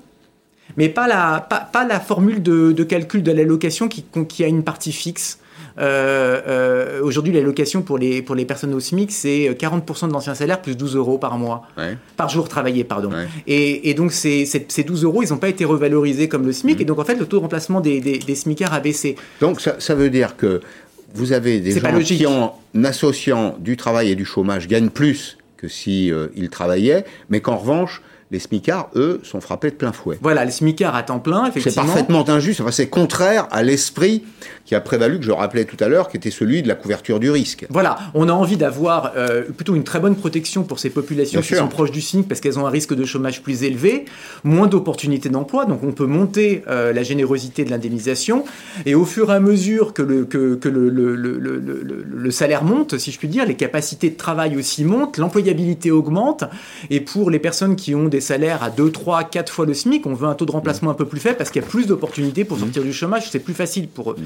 mais pas la, pas, la formule de, calcul de l'allocation qui, qui a une partie fixe. Euh, euh, aujourd'hui, l'allocation pour les, pour les personnes au SMIC, c'est 40% de l'ancien salaire plus 12 euros par mois. Par jour travaillé, pardon. Et, et, donc, ces, ces, 12 euros, ils n'ont pas été revalorisés comme le SMIC. Mmh. Et donc, en fait, le taux de remplacement des, des, des SMICards a baissé. Donc, ça, ça veut dire que vous avez des gens qui, en associant du travail et du chômage, gagnent plus que si euh, travaillaient, mais qu'en revanche, les smicards, eux, sont frappés de plein fouet. Voilà, les smicards à temps plein, effectivement. C'est parfaitement injuste. Enfin, c'est contraire à l'esprit qui a prévalu, que je rappelais tout à l'heure, qui était celui de la couverture du risque. Voilà, on a envie d'avoir euh, plutôt une très bonne protection pour ces populations qui sont proches du SMIC parce qu'elles ont un risque de chômage plus élevé, moins d'opportunités d'emploi, donc on peut monter euh, la générosité de l'indemnisation, et au fur et à mesure que, le, que, que le, le, le, salaire monte, si je puis dire, les capacités de travail aussi montent, l'employabilité augmente, et pour les personnes qui ont des salaires à 2, 3, 4 fois le SMIC, on veut un taux de remplacement un peu plus faible parce qu'il y a plus d'opportunités pour sortir du chômage, c'est plus facile pour eux.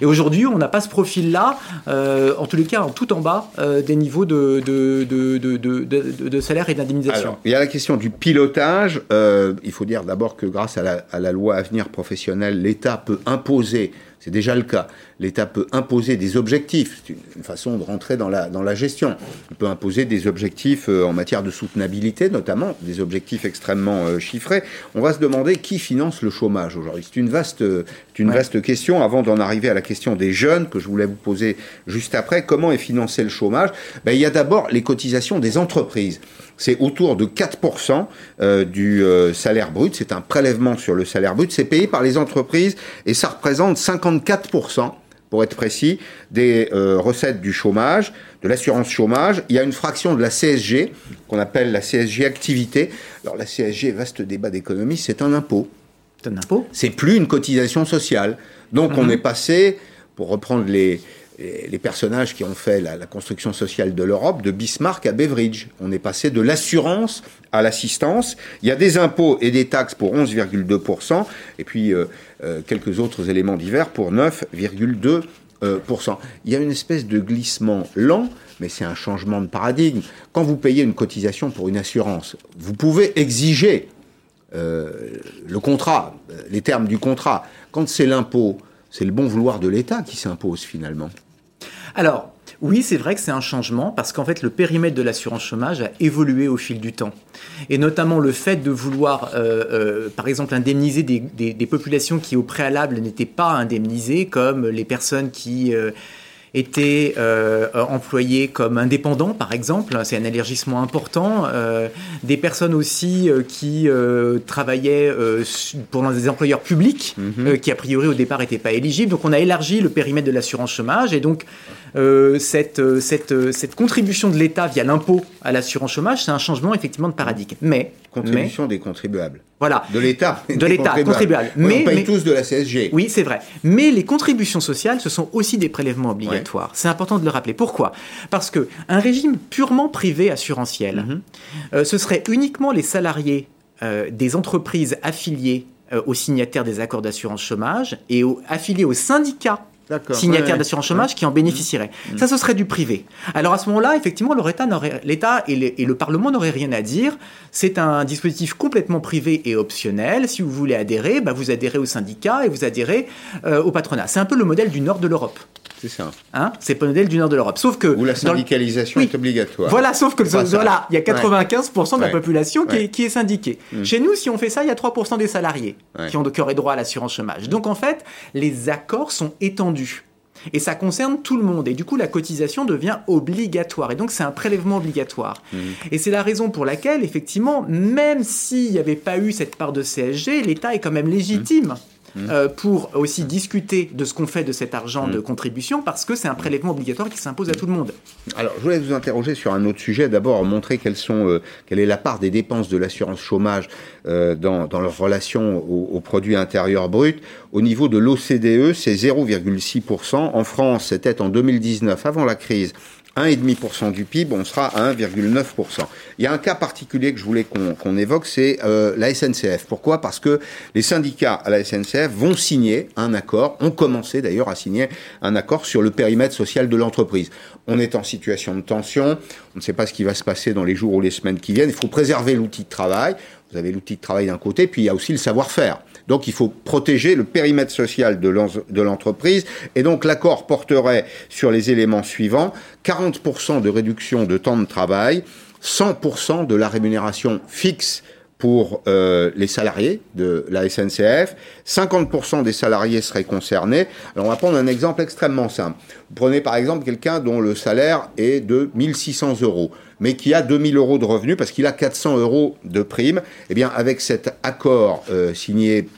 Et aujourd'hui, on n'a pas ce profil-là, euh, en tous les cas, en tout en bas euh, des niveaux de, de, de, salaire et d'indemnisation. Il y a la question du pilotage. Euh, il faut dire d'abord que grâce à la, à la loi Avenir professionnel, l'État peut imposer c'est déjà le cas. L'État peut imposer des objectifs. C'est une, façon de rentrer dans la, dans la gestion. Il peut imposer des objectifs euh, en matière de soutenabilité, notamment, des objectifs extrêmement euh, chiffrés. On va se demander qui finance le chômage aujourd'hui. C'est une vaste, une vaste question. Avant d'en arriver à la question des jeunes, que je voulais vous poser juste après, comment est financé le chômage? Ben, Il y a d'abord les cotisations des entreprises c'est autour de 4% euh, du euh, salaire brut. C'est un prélèvement sur le salaire brut. C'est payé par les entreprises et ça représente 54% pour être précis, des euh, recettes du chômage, de l'assurance chômage. Il y a une fraction de la CSG, qu'on appelle la CSG activité. Alors la CSG, vaste débat d'économie, c'est un impôt. C'est un impôt? C'est plus une cotisation sociale. Donc on mhm. est passé, pour reprendre les, les personnages qui ont fait la, construction sociale de l'Europe, de Bismarck à Beveridge. On est passé de l'assurance à l'assistance. Il y a des impôts et des taxes pour 11,2%, et puis euh, euh, quelques autres éléments divers pour 9,2%. Il y a une espèce de glissement lent, mais c'est un changement de paradigme. Quand vous payez une cotisation pour une assurance, vous pouvez exiger euh, le contrat, les termes du contrat. Quand c'est l'impôt, c'est le bon vouloir de l'État qui s'impose finalement. Alors, oui, c'est vrai que c'est un changement parce qu'en fait, le périmètre de l'assurance chômage a évolué au fil du temps. Et notamment le fait de vouloir, euh, euh, par exemple, indemniser des, populations qui au préalable n'étaient pas indemnisées, comme les personnes qui... Euh, étaient euh, employés comme indépendants, par exemple. C'est un élargissement important. Euh, des personnes aussi euh, qui travaillaient pour des employeurs publics, mhm. qui a priori au départ n'étaient pas éligibles. Donc on a élargi le périmètre de l'assurance chômage et donc cette, cette, cette contribution de l'État via l'impôt à l'assurance chômage, c'est un changement effectivement de paradigme. Mais contribution des contribuables. Voilà. De l'État. De l'État, contribuable. mais, on paye tous de la CSG. Oui, c'est vrai. Mais les contributions sociales, ce sont aussi des prélèvements obligatoires. C'est important de le rappeler. Pourquoi? Parce que un régime purement privé assurantiel, mhm. euh, ce serait uniquement les salariés euh, des entreprises affiliées euh, aux signataires des accords d'assurance chômage et affiliés aux syndicats signataires d'assurance chômage qui en bénéficieraient. Mhm. Ça, ce serait du privé. Alors à ce moment-là, effectivement, l'État et, et, le Parlement n'auraient rien à dire. C'est un dispositif complètement privé et optionnel. Si vous voulez adhérer, bah, vous adhérez au syndicat et vous adhérez au patronat. C'est un peu le modèle du nord de l'Europe. C'est ça. Hein? C'est pas le modèle du nord de l'Europe. Sauf que. Où la syndicalisation est obligatoire. Voilà, sauf que voilà, il y a 95% de la population qui, est, qui, est, syndiquée. Mm. Chez nous, si on fait ça, il y a 3% des salariés qui, ont, qui auraient droit à l'assurance chômage. Donc en fait, les accords sont étendus. Et ça concerne tout le monde. Et du coup, la cotisation devient obligatoire. Et donc, c'est un prélèvement obligatoire. Mm. Et c'est la raison pour laquelle, effectivement, même s'il n'y avait pas eu cette part de CSG, l'État est quand même légitime. Euh, pour aussi discuter de ce qu'on fait de cet argent de contribution parce que c'est un prélèvement obligatoire qui s'impose à tout le monde. Alors, je voulais vous interroger sur un autre sujet. D'abord, montrer quelles sont, euh, quelle est la part des dépenses de l'assurance chômage euh, dans, dans, leur relation au, au, produit intérieur brut. Au niveau de l'OCDE, c'est 0,6%. En France, c'était en 2019, avant la crise, 1,5% du PIB, on sera à 1,9%. Il y a un cas particulier que je voulais qu'on évoque, c'est euh, la SNCF. Pourquoi? Parce que les syndicats à la SNCF vont signer un accord, ont commencé d'ailleurs à signer un accord sur le périmètre social de l'entreprise. On est en situation de tension, on ne sait pas ce qui va se passer dans les jours ou les semaines qui viennent, il faut préserver l'outil de travail. Vous avez l'outil de travail d'un côté, puis il y a aussi le savoir-faire. Donc il faut protéger le périmètre social de l'entreprise. Et donc l'accord porterait sur les éléments suivants 40% de réduction de temps de travail, 100% de la rémunération fixe pour euh, les salariés de la SNCF. 50% des salariés seraient concernés. Alors on va prendre un exemple extrêmement simple. Vous prenez par exemple quelqu'un dont le salaire est de 1600 euros, mais qui a 2000 euros de revenus parce qu'il a 400 euros de prime. Eh bien avec cet accord euh, signé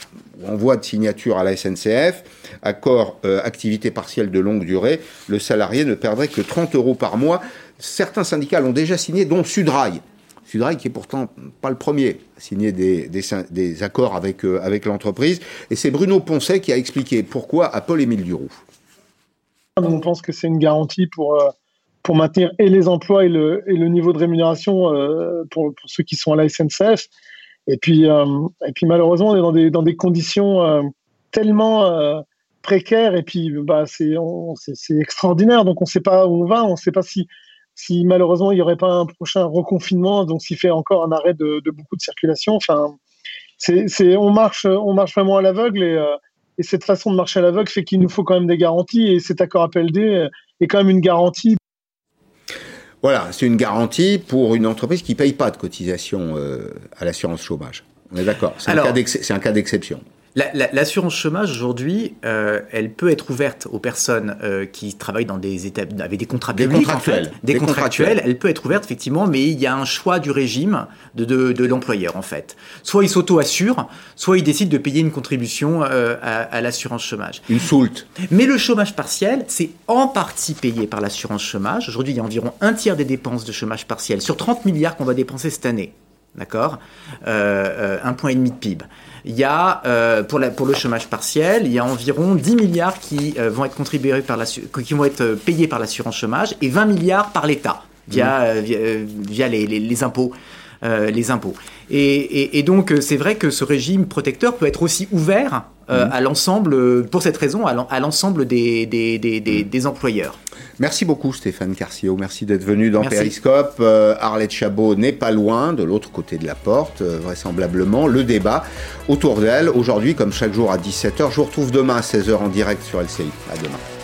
en voie de signature à la SNCF, accord euh, activité partielle de longue durée, le salarié ne perdrait que 30 euros par mois. Certains syndicats l'ont déjà signé, dont Sudrail. Sudrail qui est pourtant pas le premier à signer des, des, accords avec, euh, avec l'entreprise. Et c'est Bruno Poncet qui a expliqué pourquoi à Paul-Émile Duroux. On pense que c'est une garantie pour, euh, pour maintenir et les emplois et le, et le niveau de rémunération euh, pour, pour, ceux qui sont à la SNCF. Et puis, et puis malheureusement, on est dans des, dans des conditions tellement précaires et puis bah, c'est extraordinaire. Donc on ne sait pas où on va, on ne sait pas si si malheureusement il n'y aurait pas un prochain reconfinement, donc s'il fait encore un arrêt de, beaucoup de circulation. Enfin, c'est, on marche, on marche vraiment à l'aveugle et, euh, et cette façon de marcher à l'aveugle fait qu'il nous faut quand même des garanties et cet accord APLD est quand même une garantie. Voilà, c'est une garantie pour une entreprise qui ne paye pas de cotisation euh, à l'assurance chômage. On est d'accord. C'est un cas d'exception. L'assurance chômage aujourd'hui, euh, elle peut être ouverte aux personnes euh, qui travaillent dans des étapes avec des contrats des contractuels. des, contractuels. Elle peut être ouverte effectivement, mais il y a un choix du régime de, de, de l'employeur en fait. Soit il s'auto-assure, soit il décide de payer une contribution euh, à, à l'assurance chômage. Une soulte. Mais le chômage partiel, c'est en partie payé par l'assurance chômage. Aujourd'hui, il y a environ un tiers des dépenses de chômage partiel sur 30 milliards qu'on va dépenser cette année. D'accord? Un point et demi de PIB. Il y a, euh, pour, la, pour le chômage partiel, il y a environ 10 milliards qui, euh, vont, être contribués par la, qui vont être euh, payés par l'assurance chômage et 20 milliards par l'État via, mmh. via, les, les, impôts. les impôts. Et, et, donc, c'est vrai que ce régime protecteur peut être aussi ouvert mmh. à l'ensemble, pour cette raison, à l'ensemble des, des, des, des, employeurs. Merci beaucoup Stéphane Carcio, merci d'être venu dans Periscope. Euh, Arlette Chabot n'est pas loin, de l'autre côté de la porte, euh, vraisemblablement. Le débat autour d'elle, aujourd'hui comme chaque jour à 17h. Je vous retrouve demain à 16h en direct sur LCI. À demain.